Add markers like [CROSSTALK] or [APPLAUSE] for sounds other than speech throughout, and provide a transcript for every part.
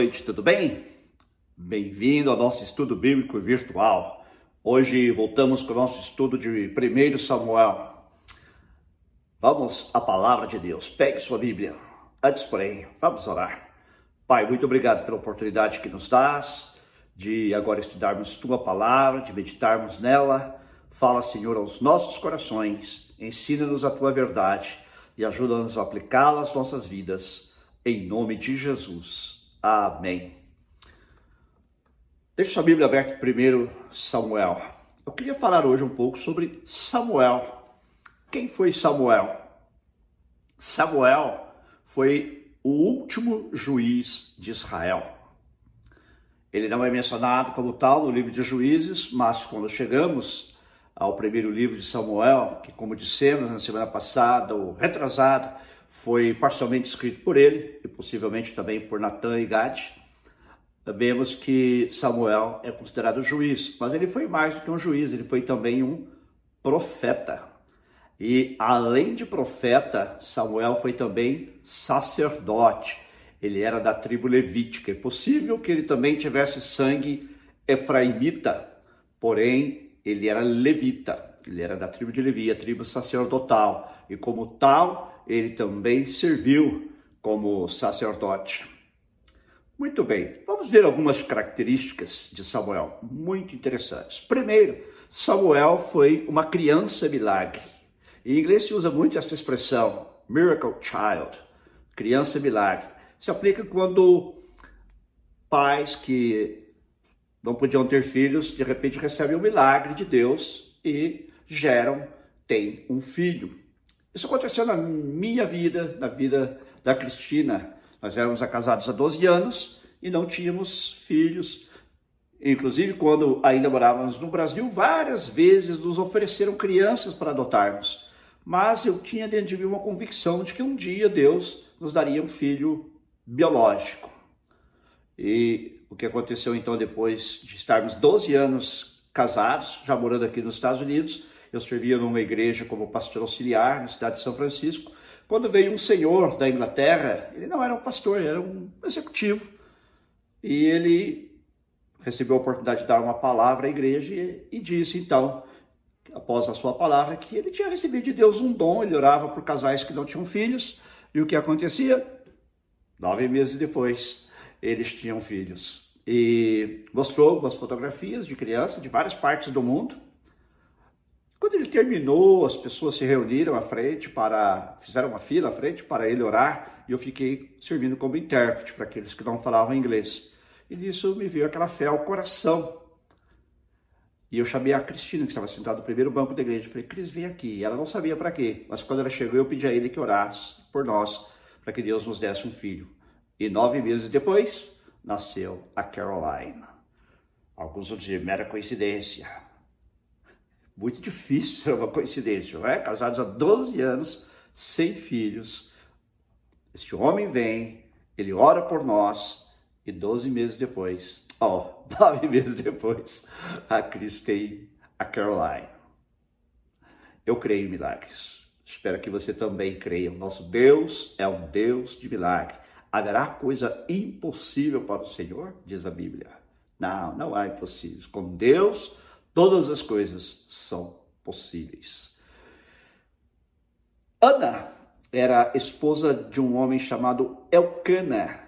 Noite, tudo bem? Bem-vindo ao nosso estudo bíblico virtual. Hoje voltamos com o nosso estudo de 1 Samuel. Vamos à palavra de Deus. Pegue sua Bíblia. Antes, porém, vamos orar. Pai, muito obrigado pela oportunidade que nos dás de agora estudarmos tua palavra, de meditarmos nela. Fala, Senhor, aos nossos corações. Ensina-nos a tua verdade e ajuda-nos a aplicá-la às nossas vidas. Em nome de Jesus. Amém. Deixa sua Bíblia aberta primeiro, Samuel. Eu queria falar hoje um pouco sobre Samuel. Quem foi Samuel? Samuel foi o último juiz de Israel. Ele não é mencionado como tal no livro de Juízes, mas quando chegamos ao primeiro livro de Samuel, que, como dissemos na semana passada ou retrasada, foi parcialmente escrito por ele e possivelmente também por Natan e Gad, vemos que Samuel é considerado juiz, mas ele foi mais do que um juiz, ele foi também um profeta. E além de profeta, Samuel foi também sacerdote. Ele era da tribo levítica. É possível que ele também tivesse sangue efraimita, porém ele era levita. Ele era da tribo de Levi, a tribo sacerdotal. E como tal, ele também serviu como sacerdote. Muito bem, vamos ver algumas características de Samuel, muito interessantes. Primeiro, Samuel foi uma criança milagre. Em inglês se usa muito essa expressão, miracle child, criança milagre. Se aplica quando pais que não podiam ter filhos, de repente recebem o milagre de Deus e geram, têm um filho. Isso aconteceu na minha vida, na vida da Cristina. Nós éramos casados há 12 anos e não tínhamos filhos. Inclusive, quando ainda morávamos no Brasil, várias vezes nos ofereceram crianças para adotarmos mas eu tinha dentro de mim uma convicção de que um dia Deus nos daria um filho biológico. E o que aconteceu então depois de estarmos 12 anos casados, já morando aqui nos Estados Unidos, eu servia numa igreja como pastor auxiliar na cidade de São Francisco, quando veio um senhor da Inglaterra, ele não era um pastor, era um executivo, e ele recebeu a oportunidade de dar uma palavra à igreja e, e disse então após a sua palavra, que ele tinha recebido de Deus um dom, ele orava por casais que não tinham filhos, e o que acontecia? Nove meses depois, eles tinham filhos. E mostrou algumas fotografias de crianças de várias partes do mundo. Quando ele terminou, as pessoas se reuniram à frente para, fizeram uma fila à frente para ele orar, e eu fiquei servindo como intérprete para aqueles que não falavam inglês. E nisso me veio aquela fé ao coração e eu chamei a Cristina, que estava sentada no primeiro banco da igreja. Falei, Cris, vem aqui. E ela não sabia para quê. Mas quando ela chegou, eu pedi a ele que orasse por nós, para que Deus nos desse um filho. E nove meses depois, nasceu a Caroline. Alguns vão dizer, mera coincidência. Muito difícil ser uma coincidência, não é? Casados há 12 anos, sem filhos. Este homem vem, ele ora por nós, e 12 meses depois, ó, oh, [LAUGHS] nove meses depois, a Cris tem a Caroline. Eu creio em milagres. Espero que você também creia. O nosso Deus é um Deus de milagre. Haverá coisa impossível para o Senhor? Diz a Bíblia. Não, não há impossíveis. Com Deus, todas as coisas são possíveis. Ana era esposa de um homem chamado Elcana.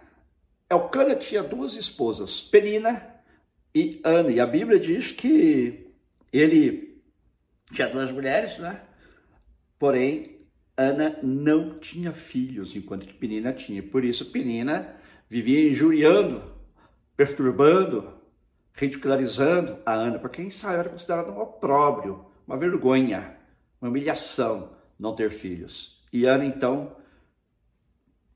Elcana tinha duas esposas, Penina e Ana. E a Bíblia diz que ele tinha duas mulheres, né? Porém, Ana não tinha filhos, enquanto que Penina tinha. Por isso, Penina vivia injuriando, perturbando, ridicularizando a Ana, porque em Israel era considerado um opróbrio, uma vergonha, uma humilhação não ter filhos. E Ana, então,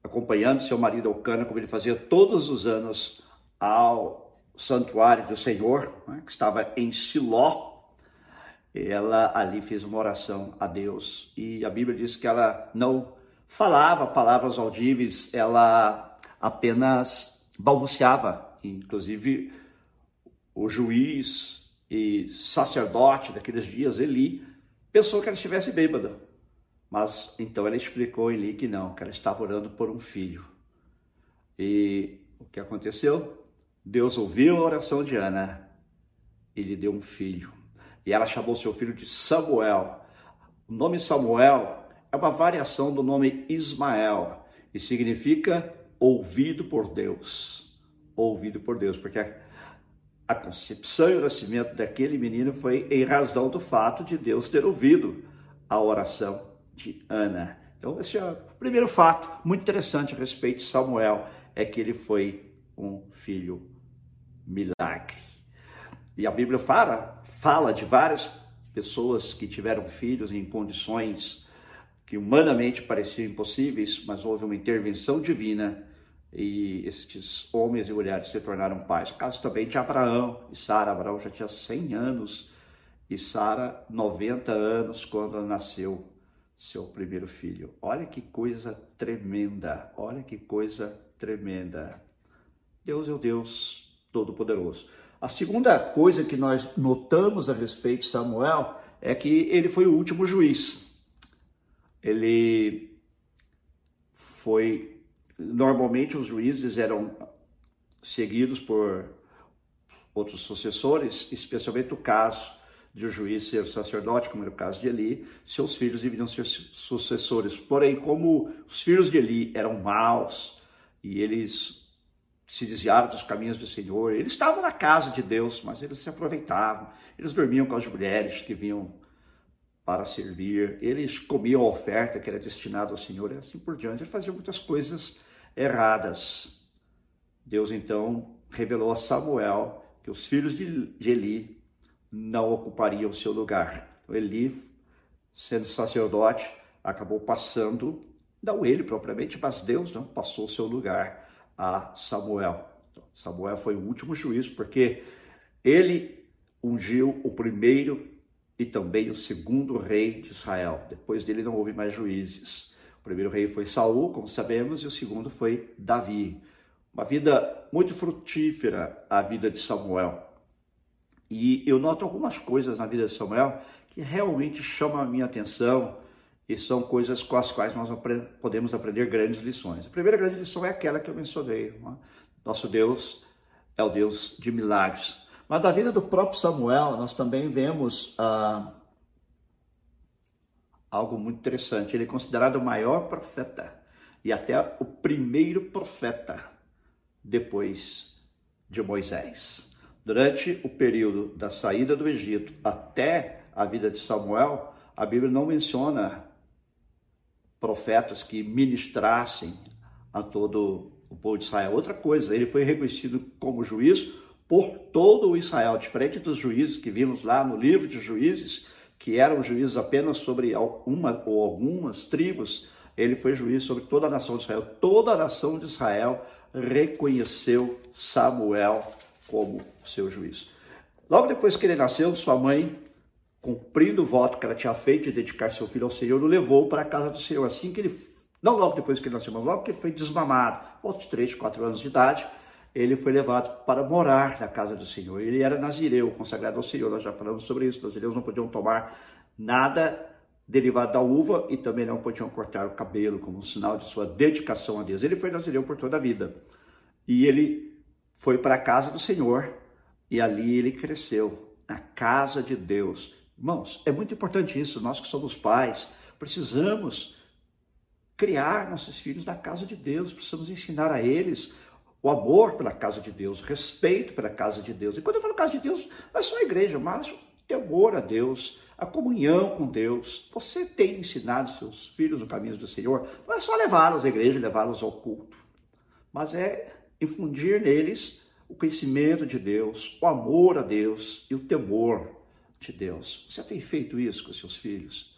acompanhando seu marido Alcana, como ele fazia todos os anos ao santuário do Senhor, né, que estava em Siló. Ela ali fez uma oração a Deus e a Bíblia diz que ela não falava palavras audíveis, ela apenas balbuciava. Inclusive, o juiz e sacerdote daqueles dias, Eli, pensou que ela estivesse bêbada. Mas então ela explicou em Eli que não, que ela estava orando por um filho. E o que aconteceu? Deus ouviu a oração de Ana e lhe deu um filho. E ela chamou seu filho de Samuel. O nome Samuel é uma variação do nome Ismael e significa ouvido por Deus. Ouvido por Deus, porque a concepção e o nascimento daquele menino foi em razão do fato de Deus ter ouvido a oração de Ana. Então, esse é o primeiro fato muito interessante a respeito de Samuel, é que ele foi um filho milagre. E a Bíblia fala, fala de várias pessoas que tiveram filhos em condições que humanamente pareciam impossíveis, mas houve uma intervenção divina e estes homens e mulheres se tornaram pais. O caso também de Abraão e Sara. Abraão já tinha 100 anos e Sara 90 anos quando nasceu seu primeiro filho. Olha que coisa tremenda, olha que coisa tremenda. Deus é o Deus Todo-Poderoso. A segunda coisa que nós notamos a respeito de Samuel é que ele foi o último juiz. Ele foi. Normalmente os juízes eram seguidos por outros sucessores, especialmente o caso de um juiz ser sacerdote, como era o caso de Eli, seus filhos deveriam ser sucessores. Porém, como os filhos de Eli eram maus e eles se desviaram dos caminhos do Senhor, eles estavam na casa de Deus, mas eles se aproveitavam, eles dormiam com as mulheres que vinham para servir, eles comiam a oferta que era destinada ao Senhor e assim por diante, eles faziam muitas coisas erradas. Deus então revelou a Samuel que os filhos de Eli não ocuparia o seu lugar. Eli, sendo sacerdote, acabou passando, não ele propriamente, mas Deus não passou seu lugar a Samuel. Então, Samuel foi o último juiz, porque ele ungiu o primeiro e também o segundo rei de Israel. Depois dele não houve mais juízes. Primeiro rei foi Saul, como sabemos, e o segundo foi Davi. Uma vida muito frutífera a vida de Samuel. E eu noto algumas coisas na vida de Samuel que realmente chamam a minha atenção e são coisas com as quais nós podemos aprender grandes lições. A primeira grande lição é aquela que eu mencionei. Né? Nosso Deus é o Deus de milagres. Mas da vida do próprio Samuel, nós também vemos ah, algo muito interessante. Ele é considerado o maior profeta e até o primeiro profeta depois de Moisés. Durante o período da saída do Egito até a vida de Samuel, a Bíblia não menciona profetas que ministrassem a todo o povo de Israel. Outra coisa, ele foi reconhecido como juiz por todo o Israel, diferente dos juízes que vimos lá no livro de Juízes, que eram juízes apenas sobre uma ou algumas tribos, ele foi juiz sobre toda a nação de Israel. Toda a nação de Israel reconheceu Samuel como seu juiz. Logo depois que ele nasceu, sua mãe, cumprindo o voto que ela tinha feito de dedicar seu filho ao Senhor, o levou para a casa do Senhor. Assim que ele, não logo depois que ele nasceu, mas logo que ele foi desmamado, aos 3, 4 anos de idade, ele foi levado para morar na casa do Senhor. Ele era nazireu, consagrado ao Senhor. Nós já falamos sobre isso. Nazireus não podiam tomar nada derivado da uva e também não podiam cortar o cabelo como um sinal de sua dedicação a Deus. Ele foi nazireu por toda a vida. E ele foi para a casa do Senhor e ali ele cresceu, na casa de Deus. Irmãos, é muito importante isso. Nós que somos pais, precisamos criar nossos filhos na casa de Deus, precisamos ensinar a eles o amor pela casa de Deus, respeito pela casa de Deus. E quando eu falo casa de Deus, não é só a igreja, mas o temor a Deus, a comunhão com Deus. Você tem ensinado seus filhos no caminho do Senhor, não é só levá-los à igreja, levá-los ao culto, mas é infundir neles o conhecimento de Deus, o amor a Deus e o temor de Deus. Você tem feito isso com seus filhos?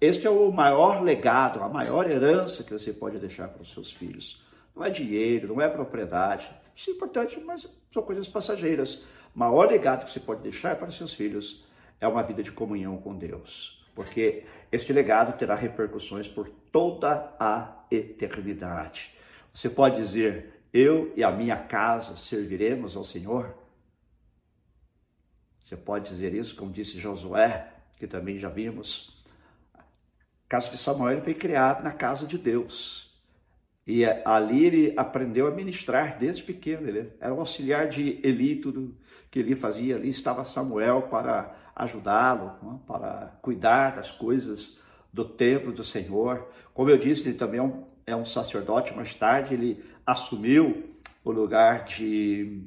Este é o maior legado, a maior herança que você pode deixar para os seus filhos. Não é dinheiro, não é propriedade. Isso é importante, mas são coisas passageiras. O maior legado que você pode deixar para os seus filhos é uma vida de comunhão com Deus. Porque este legado terá repercussões por toda a eternidade. Você pode dizer, eu e a minha casa serviremos ao Senhor? Você pode dizer isso, como disse Josué, que também já vimos. O caso de Samuel foi criado na casa de Deus. E ali ele aprendeu a ministrar desde pequeno. Ele era um auxiliar de Eli, tudo que ele fazia ali. Estava Samuel para ajudá-lo, né, para cuidar das coisas do templo do Senhor. Como eu disse, ele também é um, é um sacerdote. Mais tarde, ele assumiu o lugar de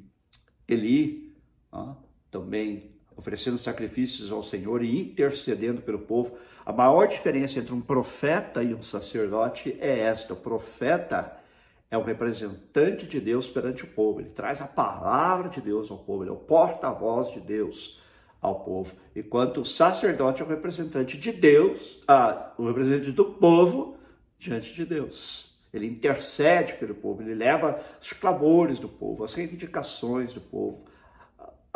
Eli, né, também oferecendo sacrifícios ao Senhor e intercedendo pelo povo. A maior diferença entre um profeta e um sacerdote é esta: o profeta é o representante de Deus perante o povo, ele traz a palavra de Deus ao povo, ele é o porta-voz de Deus ao povo, enquanto o sacerdote é o representante de Deus, ah, o representante do povo diante de Deus. Ele intercede pelo povo, ele leva os clamores do povo, as reivindicações do povo,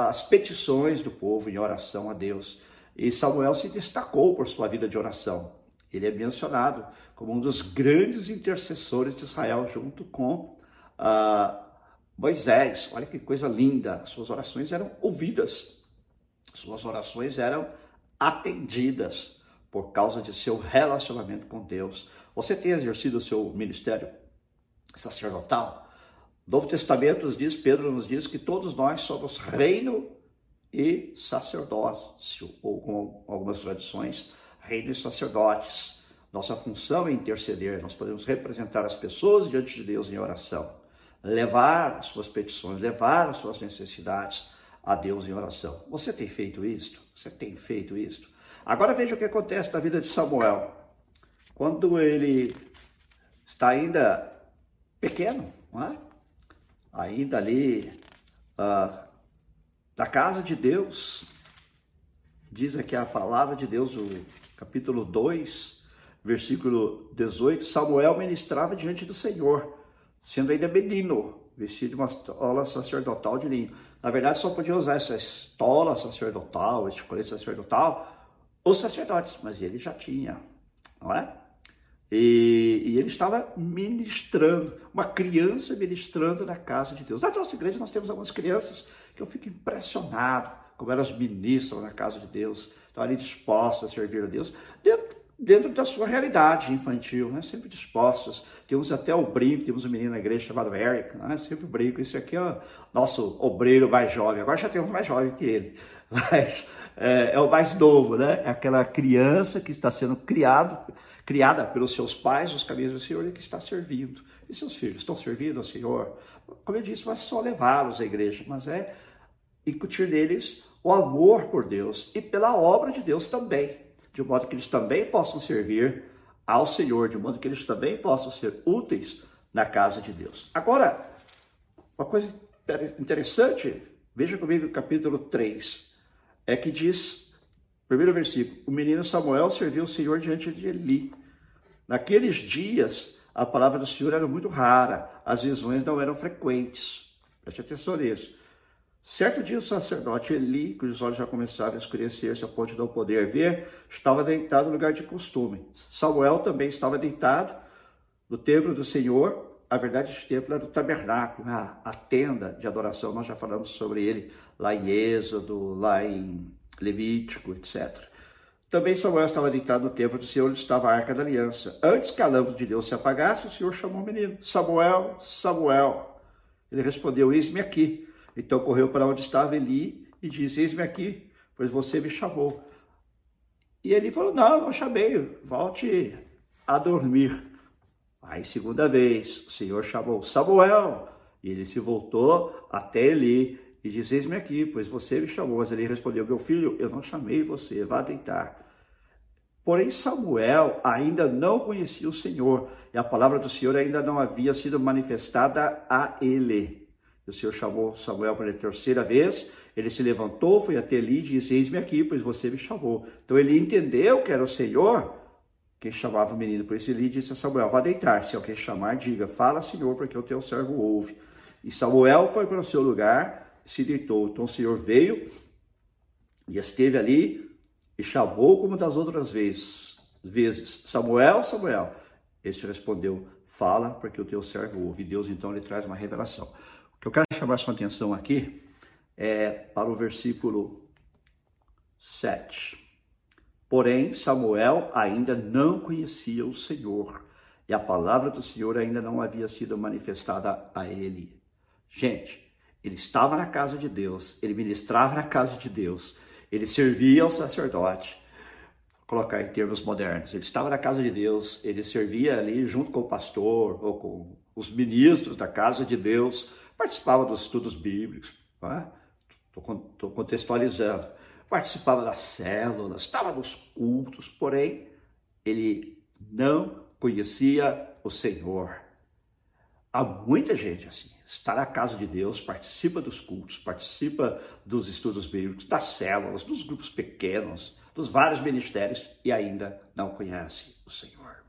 as petições do povo em oração a Deus. E Samuel se destacou por sua vida de oração. Ele é mencionado como um dos grandes intercessores de Israel, junto com uh, Moisés. Olha que coisa linda! Suas orações eram ouvidas, suas orações eram atendidas por causa de seu relacionamento com Deus. Você tem exercido o seu ministério sacerdotal? Novo Testamento nos diz, Pedro nos diz que todos nós somos reino e sacerdócio, ou com algumas tradições, reino e sacerdotes. Nossa função é interceder, nós podemos representar as pessoas diante de Deus em oração, levar as suas petições, levar as suas necessidades a Deus em oração. Você tem feito isto? Você tem feito isto? Agora veja o que acontece na vida de Samuel. Quando ele está ainda pequeno, não é? Ainda ali uh, da casa de Deus, diz aqui a palavra de Deus, o capítulo 2, versículo 18, Samuel ministrava diante do Senhor, sendo ainda menino, vestido de uma estola sacerdotal de linho. Na verdade, só podia usar essa estola sacerdotal, esse colete sacerdotal, os sacerdotes, mas ele já tinha, não é? E, e, ele estava ministrando, uma criança ministrando na casa de Deus. Na nossa igreja nós temos algumas crianças que eu fico impressionado como elas ministram na casa de Deus, estão ali dispostas a servir a Deus, dentro, dentro da sua realidade infantil, né? sempre dispostas. Temos até o brinco, temos um menino na igreja chamado Eric, né? sempre brinco, esse aqui é o nosso obreiro mais jovem, agora já temos mais jovem que ele, [LAUGHS] mas é, é o mais novo, né? é aquela criança que está sendo criado criada pelos seus pais os caminhos do Senhor e que está servindo. E seus filhos estão servindo ao Senhor? Como eu disse, não é só levá-los à igreja, mas é incutir neles o amor por Deus e pela obra de Deus também, de modo que eles também possam servir ao Senhor, de modo que eles também possam ser úteis na casa de Deus. Agora, uma coisa interessante, veja comigo o capítulo 3, é que diz Primeiro versículo: O menino Samuel serviu o Senhor diante de Eli. Naqueles dias, a palavra do Senhor era muito rara, as visões não eram frequentes. Preste atenção nisso. Certo dia, o sacerdote Eli, cujos olhos já começavam a escurecer-se a ponto de não poder ver, estava deitado no lugar de costume. Samuel também estava deitado no templo do Senhor. A verdade, esse templo era do tabernáculo, a, a tenda de adoração. Nós já falamos sobre ele lá em Êxodo, lá em Levítico, etc. Também Samuel estava deitado no templo do Senhor, onde estava a arca da aliança. Antes que a lâmpada de Deus se apagasse, o Senhor chamou o menino: Samuel, Samuel. Ele respondeu: Eis-me aqui. Então correu para onde estava Eli e disse: Eis-me aqui, pois você me chamou. E ele falou: Não, não chamei, volte a dormir. Aí, segunda vez, o Senhor chamou Samuel. E ele se voltou até Eli e disse: Eis-me aqui, pois você me chamou. Mas ele respondeu: Meu filho, eu não chamei você, vá deitar. Porém, Samuel ainda não conhecia o Senhor, e a palavra do Senhor ainda não havia sido manifestada a ele. O Senhor chamou Samuel pela terceira vez, ele se levantou, foi até Eli e disse: Eis-me aqui, pois você me chamou. Então ele entendeu que era o Senhor quem chamava o menino. Por isso Eli disse a Samuel: Vá deitar, se alguém chamar, diga: Fala, Senhor, porque o teu servo ouve. E Samuel foi para o seu lugar se deitou. Então o Senhor veio e esteve ali e chamou como das outras vezes. vezes Samuel, Samuel. Este respondeu: Fala, porque o teu servo ouve. E Deus então lhe traz uma revelação. Que eu quero chamar sua atenção aqui é para o versículo 7. Porém, Samuel ainda não conhecia o Senhor, e a palavra do Senhor ainda não havia sido manifestada a ele. Gente, ele estava na casa de Deus, ele ministrava na casa de Deus, ele servia ao sacerdote, colocar em termos modernos. Ele estava na casa de Deus, ele servia ali junto com o pastor ou com os ministros da casa de Deus, participava dos estudos bíblicos, estou é? contextualizando, participava das células, estava nos cultos, porém ele não conhecia o Senhor. Há muita gente assim, está na casa de Deus, participa dos cultos, participa dos estudos bíblicos, das células, dos grupos pequenos, dos vários ministérios e ainda não conhece o Senhor.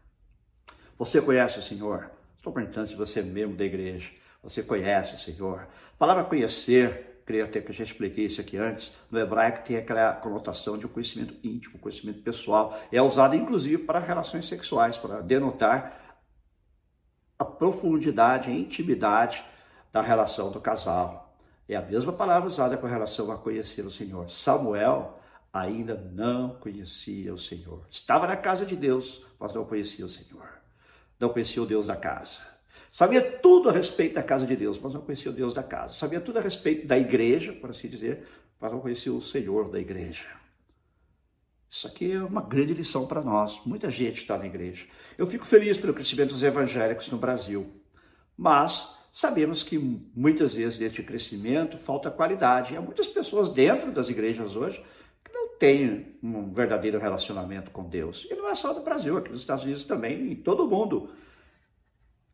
Você conhece o Senhor? Estou perguntando se você é membro da igreja. Você conhece o Senhor? A palavra conhecer, creio até que eu já expliquei isso aqui antes, no hebraico tem aquela conotação de um conhecimento íntimo, conhecimento pessoal. É usado inclusive para relações sexuais, para denotar a profundidade, a intimidade da relação do casal. É a mesma palavra usada com relação a conhecer o Senhor. Samuel ainda não conhecia o Senhor. Estava na casa de Deus, mas não conhecia o Senhor. Não conhecia o Deus da casa. Sabia tudo a respeito da casa de Deus, mas não conhecia o Deus da casa. Sabia tudo a respeito da igreja, por assim dizer, mas não conhecia o Senhor da igreja. Isso aqui é uma grande lição para nós. Muita gente está na igreja. Eu fico feliz pelo crescimento dos evangélicos no Brasil, mas sabemos que muitas vezes deste crescimento falta qualidade. Há muitas pessoas dentro das igrejas hoje tem um verdadeiro relacionamento com Deus. E não é só no Brasil, aqui nos Estados Unidos também, em todo o mundo.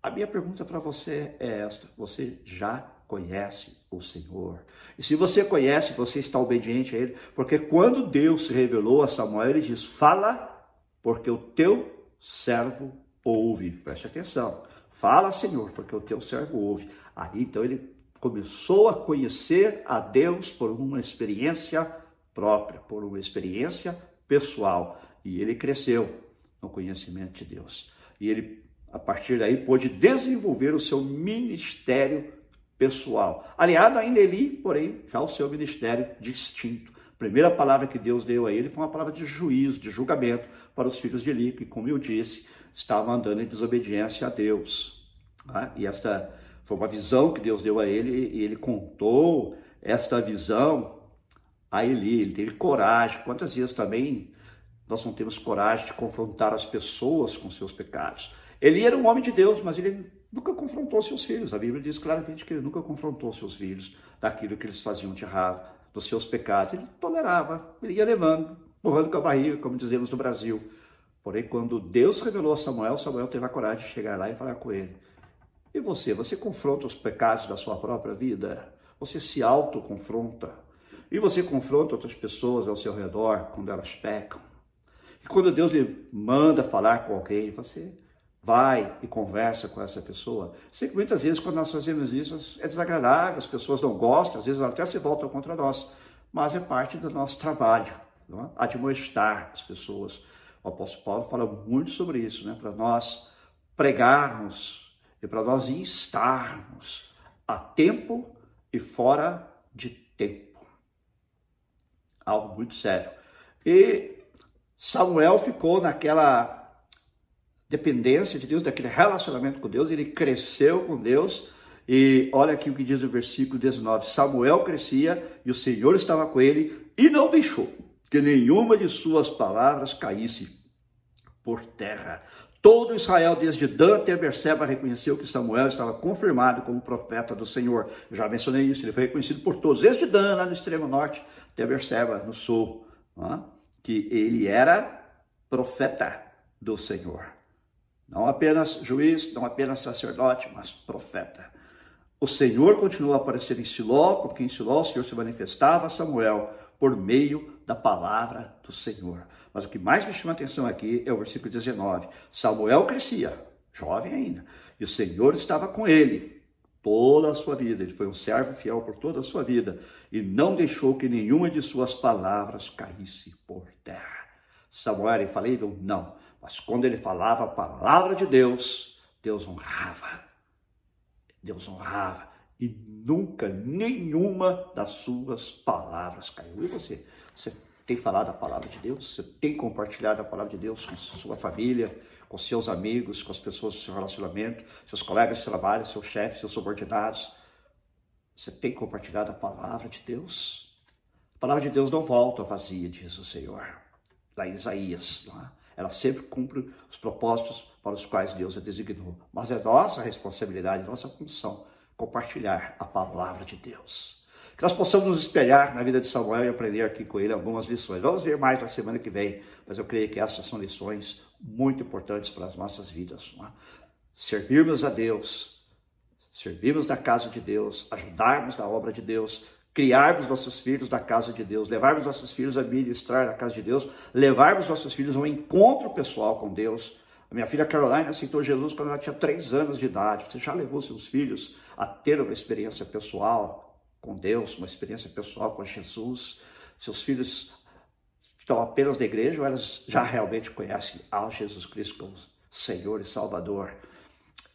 A minha pergunta para você é esta: você já conhece o Senhor? E se você conhece, você está obediente a Ele? Porque quando Deus se revelou a Samuel, ele diz: Fala, porque o teu servo ouve. Preste atenção. Fala, Senhor, porque o teu servo ouve. Aí então ele começou a conhecer a Deus por uma experiência própria, por uma experiência pessoal. E ele cresceu no conhecimento de Deus. E ele, a partir daí, pôde desenvolver o seu ministério pessoal. Aliado ainda Eli, porém, já o seu ministério distinto. A primeira palavra que Deus deu a ele foi uma palavra de juízo, de julgamento para os filhos de Eli, que, como eu disse, estavam andando em desobediência a Deus. Tá? E esta foi uma visão que Deus deu a ele, e ele contou esta visão a Eli, ele teve coragem. Quantas vezes também nós não temos coragem de confrontar as pessoas com seus pecados? Eli era um homem de Deus, mas ele nunca confrontou seus filhos. A Bíblia diz claramente que ele nunca confrontou seus filhos daquilo que eles faziam de errado, dos seus pecados. Ele tolerava, ele ia levando, empurrando com a barriga, como dizemos no Brasil. Porém, quando Deus revelou a Samuel, Samuel teve a coragem de chegar lá e falar com ele. E você? Você confronta os pecados da sua própria vida? Você se autoconfronta? E você confronta outras pessoas ao seu redor quando elas pecam. E quando Deus lhe manda falar com alguém, você vai e conversa com essa pessoa. Sei que muitas vezes quando nós fazemos isso é desagradável, as pessoas não gostam, às vezes até se voltam contra nós, mas é parte do nosso trabalho, não é? admoestar as pessoas. O apóstolo Paulo fala muito sobre isso, né? para nós pregarmos e para nós instarmos a tempo e fora de tempo algo muito sério. E Samuel ficou naquela dependência de Deus, daquele relacionamento com Deus, ele cresceu com Deus. E olha aqui o que diz o versículo 19: Samuel crescia e o Senhor estava com ele e não deixou que nenhuma de suas palavras caísse por terra. Todo Israel, desde Dan até Berseba, reconheceu que Samuel estava confirmado como profeta do Senhor. Já mencionei isso, ele foi reconhecido por todos, desde Dan, lá no extremo norte, até Berseba, no sul, que ele era profeta do Senhor. Não apenas juiz, não apenas sacerdote, mas profeta. O Senhor continuou a aparecer em Siló, porque em Siló o Senhor se manifestava a Samuel por meio da palavra do Senhor. Mas o que mais me chama a atenção aqui é o versículo 19. Samuel crescia, jovem ainda, e o Senhor estava com ele toda a sua vida. Ele foi um servo fiel por toda a sua vida e não deixou que nenhuma de suas palavras caísse por terra. Samuel era infalível? Não. Mas quando ele falava a palavra de Deus, Deus honrava. Deus honrava. E nunca nenhuma das suas palavras caiu. E você? Você tem falado a palavra de Deus? Você tem compartilhado a palavra de Deus com sua família, com seus amigos, com as pessoas do seu relacionamento, seus colegas de trabalho, seus chefes, seus subordinados. Você tem compartilhado a palavra de Deus? A palavra de Deus não volta vazia, diz o Senhor. Lá em Isaías, é? Ela sempre cumpre os propósitos para os quais Deus a designou. Mas é nossa responsabilidade, nossa função compartilhar a palavra de Deus. Que nós possamos nos espelhar na vida de Samuel e aprender aqui com ele algumas lições. Vamos ver mais na semana que vem, mas eu creio que essas são lições muito importantes para as nossas vidas. É? Servirmos a Deus, servirmos na casa de Deus, ajudarmos na obra de Deus, criarmos nossos filhos da casa de Deus, levarmos nossos filhos a ministrar na casa de Deus, levarmos nossos filhos a um encontro pessoal com Deus. A minha filha Caroline aceitou Jesus quando ela tinha três anos de idade. Você já levou seus filhos a ter uma experiência pessoal com Deus, uma experiência pessoal com Jesus? Seus filhos estão apenas na igreja ou elas já realmente conhecem a Jesus Cristo como Senhor e Salvador?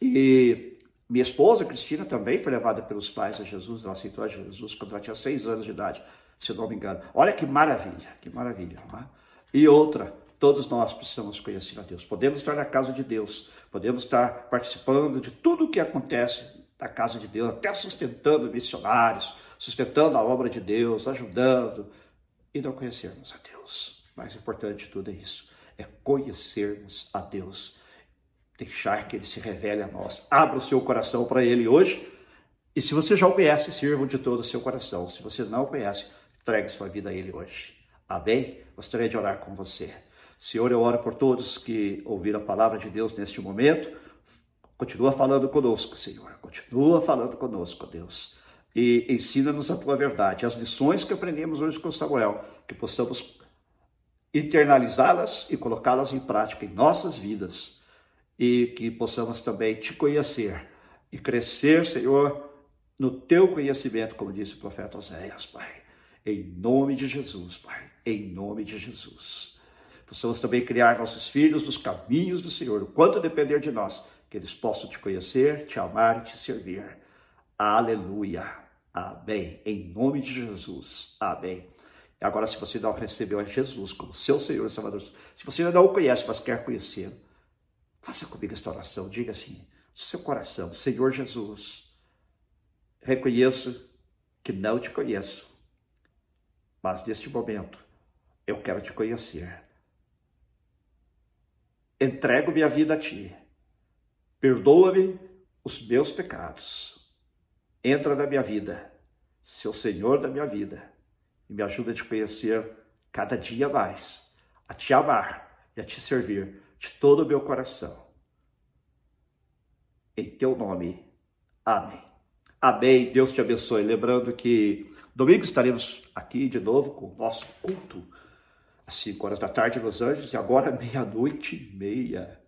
E minha esposa, Cristina, também foi levada pelos pais a Jesus, ela aceitou a Jesus quando ela tinha seis anos de idade, se não me engano. Olha que maravilha, que maravilha. É? E outra, todos nós precisamos conhecer a Deus. Podemos estar na casa de Deus, podemos estar participando de tudo o que acontece na casa de Deus, até sustentando missionários, sustentando a obra de Deus, ajudando, e não conhecermos a Deus. Mais importante de tudo é isso, é conhecermos a Deus deixar que ele se revele a nós. Abra o seu coração para ele hoje. E se você já o conhece, sirva de todo o seu coração. Se você não o conhece, entregue sua vida a ele hoje. Amém? Gostaria de orar com você. Senhor, eu oro por todos que ouviram a palavra de Deus neste momento. Continua falando conosco, Senhor. Continua falando conosco, Deus. E ensina-nos a tua verdade. As lições que aprendemos hoje com Samuel, que possamos internalizá-las e colocá-las em prática em nossas vidas e que possamos também te conhecer e crescer, Senhor, no teu conhecimento, como disse o profeta Oséias, Pai. Em nome de Jesus, Pai. Em nome de Jesus. Possamos também criar nossos filhos nos caminhos do Senhor, o quanto depender de nós, que eles possam te conhecer, te amar e te servir. Aleluia. Amém. Em nome de Jesus. Amém. Agora, se você não recebeu a Jesus como seu Senhor e Salvador, se você ainda não o conhece, mas quer conhecê-lo, Faça comigo esta oração. Diga assim: seu coração, Senhor Jesus, reconheço que não te conheço, mas neste momento eu quero te conhecer. Entrego minha vida a ti. Perdoa-me os meus pecados. Entra na minha vida, seu Senhor da minha vida, e me ajuda a te conhecer cada dia mais, a te amar e a te servir de todo o meu coração. Em teu nome. Amém. Amém. Deus te abençoe. Lembrando que domingo estaremos aqui de novo com o nosso culto, às 5 horas da tarde em Los Angeles, e agora [LAUGHS] meia-noite e meia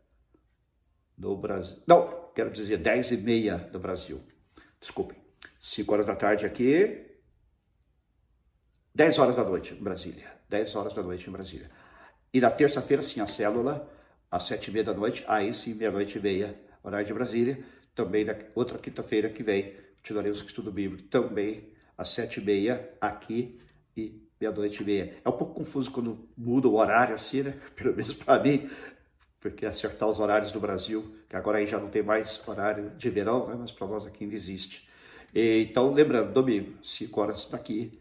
no Brasil. Não, quero dizer 10 e meia no Brasil. Desculpem. 5 horas da tarde aqui, 10 horas da noite em Brasília. 10 horas da noite em Brasília. E na terça-feira, sim, a célula às sete e meia da noite, aí sim, meia-noite e meia, horário de Brasília. Também na outra quinta-feira que vem, continuaremos o estudo bíblico, também às sete e meia, aqui e meia-noite e meia. É um pouco confuso quando muda o horário assim, né? [LAUGHS] Pelo menos para mim, porque acertar os horários do Brasil, que agora aí já não tem mais horário de verão, né? mas para nós aqui ainda existe. E, então, lembrando, domingo, 5 horas daqui,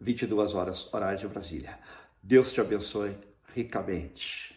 22 horas, horário de Brasília. Deus te abençoe ricamente.